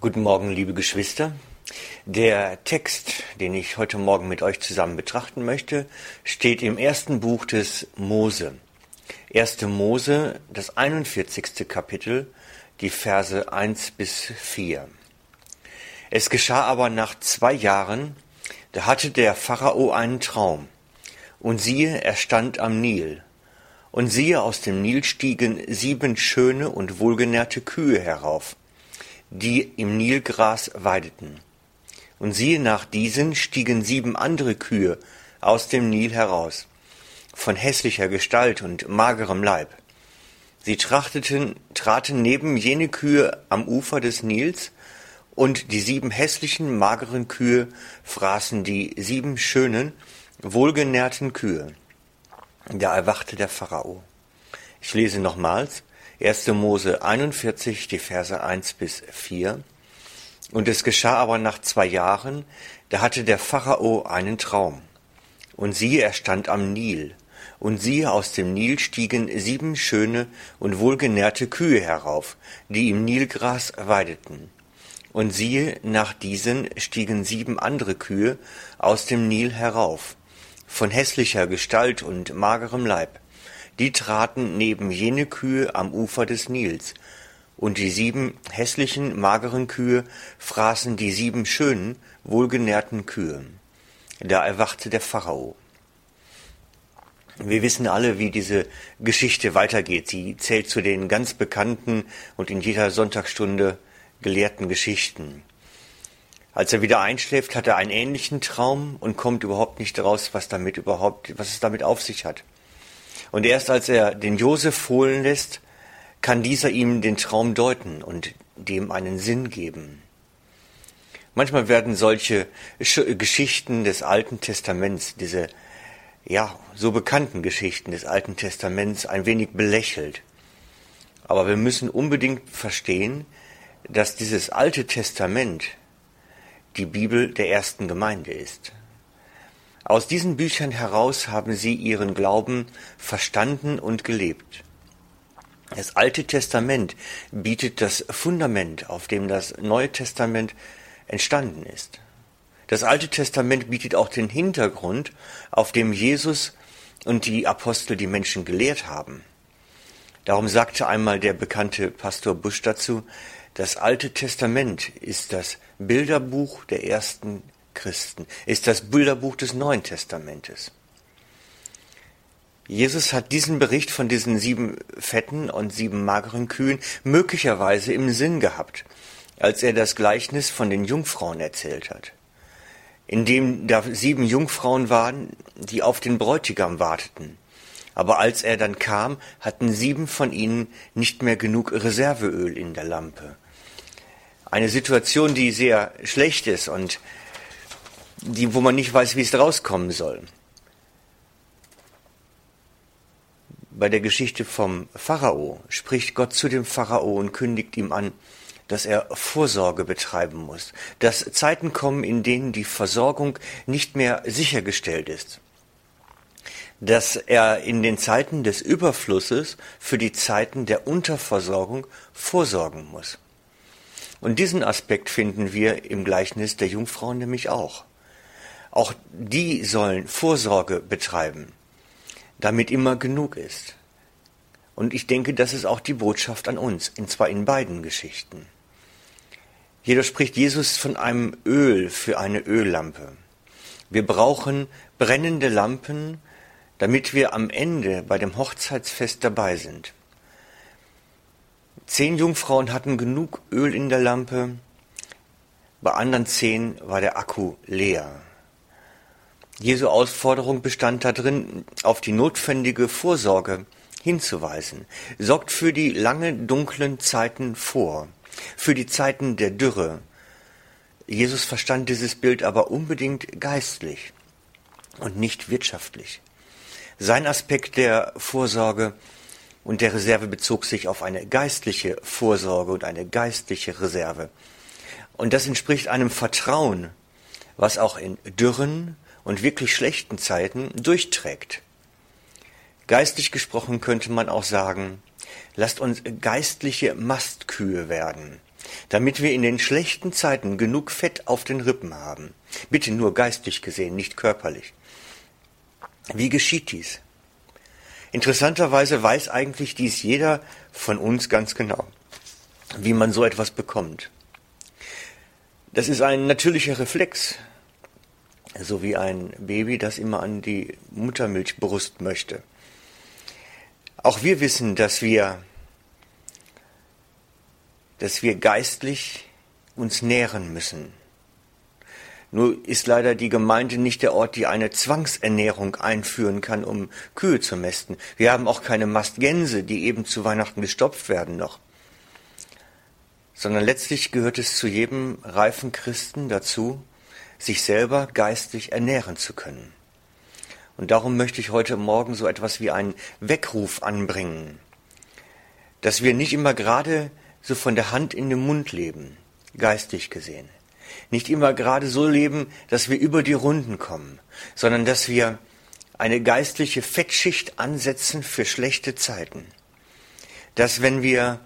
Guten Morgen, liebe Geschwister. Der Text, den ich heute Morgen mit euch zusammen betrachten möchte, steht im ersten Buch des Mose. 1. Mose, das 41. Kapitel, die Verse 1 bis 4. Es geschah aber nach zwei Jahren, da hatte der Pharao einen Traum. Und siehe, er stand am Nil. Und siehe, aus dem Nil stiegen sieben schöne und wohlgenährte Kühe herauf, die im Nilgras weideten. Und siehe, nach diesen stiegen sieben andere Kühe aus dem Nil heraus, von hässlicher Gestalt und magerem Leib. Sie trachteten, traten neben jene Kühe am Ufer des Nils, und die sieben hässlichen, mageren Kühe fraßen die sieben schönen, wohlgenährten Kühe. Da erwachte der Pharao. Ich lese nochmals 1. Mose 41, die Verse 1 bis 4. Und es geschah aber nach zwei Jahren, da hatte der Pharao einen Traum. Und siehe, er stand am Nil. Und siehe, aus dem Nil stiegen sieben schöne und wohlgenährte Kühe herauf, die im Nilgras weideten. Und siehe, nach diesen stiegen sieben andere Kühe aus dem Nil herauf, von hässlicher Gestalt und magerem Leib. Die traten neben jene Kühe am Ufer des Nils, und die sieben hässlichen, mageren Kühe fraßen die sieben schönen, wohlgenährten Kühe. Da erwachte der Pharao. Wir wissen alle, wie diese Geschichte weitergeht. Sie zählt zu den ganz bekannten und in jeder Sonntagsstunde gelehrten Geschichten. Als er wieder einschläft, hat er einen ähnlichen Traum und kommt überhaupt nicht raus, was damit überhaupt, was es damit auf sich hat. Und erst als er den Josef holen lässt, kann dieser ihm den Traum deuten und dem einen Sinn geben. Manchmal werden solche Geschichten des Alten Testaments, diese ja, so bekannten Geschichten des Alten Testaments ein wenig belächelt. Aber wir müssen unbedingt verstehen, dass dieses Alte Testament die Bibel der ersten Gemeinde ist. Aus diesen Büchern heraus haben sie ihren Glauben verstanden und gelebt. Das Alte Testament bietet das Fundament, auf dem das Neue Testament entstanden ist. Das Alte Testament bietet auch den Hintergrund, auf dem Jesus und die Apostel die Menschen gelehrt haben. Darum sagte einmal der bekannte Pastor Busch dazu, das Alte Testament ist das Bilderbuch der ersten Christen, ist das Bilderbuch des Neuen Testamentes. Jesus hat diesen Bericht von diesen sieben fetten und sieben mageren Kühen möglicherweise im Sinn gehabt, als er das Gleichnis von den Jungfrauen erzählt hat, in dem da sieben Jungfrauen waren, die auf den Bräutigam warteten. Aber als er dann kam, hatten sieben von ihnen nicht mehr genug Reserveöl in der Lampe eine Situation, die sehr schlecht ist und die, wo man nicht weiß, wie es rauskommen soll. Bei der Geschichte vom Pharao spricht Gott zu dem Pharao und kündigt ihm an, dass er Vorsorge betreiben muss, dass Zeiten kommen, in denen die Versorgung nicht mehr sichergestellt ist, dass er in den Zeiten des Überflusses für die Zeiten der Unterversorgung vorsorgen muss. Und diesen Aspekt finden wir im Gleichnis der Jungfrauen nämlich auch. Auch die sollen Vorsorge betreiben, damit immer genug ist. Und ich denke, das ist auch die Botschaft an uns, und zwar in beiden Geschichten. Jedoch spricht Jesus von einem Öl für eine Öllampe. Wir brauchen brennende Lampen, damit wir am Ende bei dem Hochzeitsfest dabei sind. Zehn Jungfrauen hatten genug Öl in der Lampe, bei anderen zehn war der Akku leer. Jesu Ausforderung bestand darin, auf die notwendige Vorsorge hinzuweisen. Sorgt für die lange dunklen Zeiten vor, für die Zeiten der Dürre. Jesus verstand dieses Bild aber unbedingt geistlich und nicht wirtschaftlich. Sein Aspekt der Vorsorge und der Reserve bezog sich auf eine geistliche Vorsorge und eine geistliche Reserve. Und das entspricht einem Vertrauen, was auch in dürren und wirklich schlechten Zeiten durchträgt. Geistlich gesprochen könnte man auch sagen, lasst uns geistliche Mastkühe werden, damit wir in den schlechten Zeiten genug Fett auf den Rippen haben. Bitte nur geistig gesehen, nicht körperlich. Wie geschieht dies? Interessanterweise weiß eigentlich dies jeder von uns ganz genau, wie man so etwas bekommt. Das ist ein natürlicher Reflex, so wie ein Baby, das immer an die Muttermilchbrust möchte. Auch wir wissen, dass wir, dass wir geistlich uns nähren müssen. Nur ist leider die Gemeinde nicht der Ort, die eine Zwangsernährung einführen kann, um Kühe zu mästen. Wir haben auch keine Mastgänse, die eben zu Weihnachten gestopft werden noch. Sondern letztlich gehört es zu jedem reifen Christen dazu, sich selber geistlich ernähren zu können. Und darum möchte ich heute Morgen so etwas wie einen Weckruf anbringen, dass wir nicht immer gerade so von der Hand in den Mund leben, geistig gesehen nicht immer gerade so leben, dass wir über die Runden kommen, sondern dass wir eine geistliche Fettschicht ansetzen für schlechte Zeiten. Dass wenn wir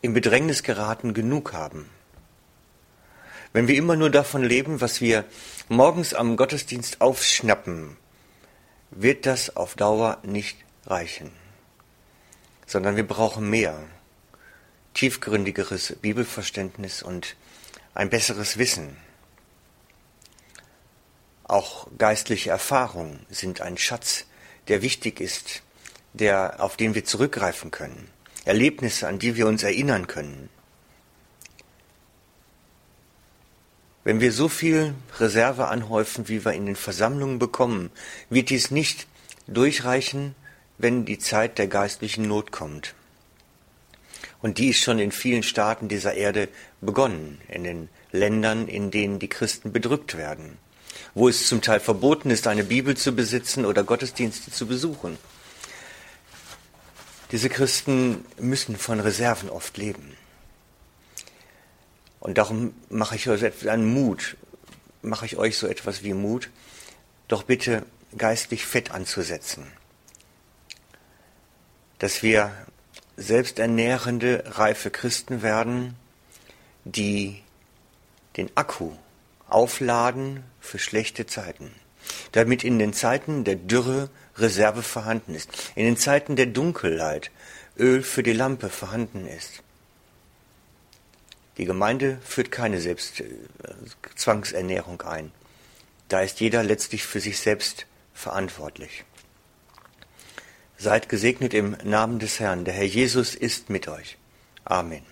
in Bedrängnis geraten, genug haben. Wenn wir immer nur davon leben, was wir morgens am Gottesdienst aufschnappen, wird das auf Dauer nicht reichen, sondern wir brauchen mehr, tiefgründigeres Bibelverständnis und ein besseres Wissen. Auch geistliche Erfahrungen sind ein Schatz, der wichtig ist, der, auf den wir zurückgreifen können. Erlebnisse, an die wir uns erinnern können. Wenn wir so viel Reserve anhäufen, wie wir in den Versammlungen bekommen, wird dies nicht durchreichen, wenn die Zeit der geistlichen Not kommt. Und die ist schon in vielen Staaten dieser Erde begonnen, in den Ländern, in denen die Christen bedrückt werden, wo es zum Teil verboten ist, eine Bibel zu besitzen oder Gottesdienste zu besuchen. Diese Christen müssen von Reserven oft leben. Und darum mache ich euch einen Mut, mache ich euch so etwas wie Mut, doch bitte geistlich fett anzusetzen. Dass wir selbsternährende, reife Christen werden, die den Akku aufladen für schlechte Zeiten, damit in den Zeiten der Dürre Reserve vorhanden ist, in den Zeiten der Dunkelheit Öl für die Lampe vorhanden ist. Die Gemeinde führt keine Selbstzwangsernährung ein. Da ist jeder letztlich für sich selbst verantwortlich. Seid gesegnet im Namen des Herrn. Der Herr Jesus ist mit euch. Amen.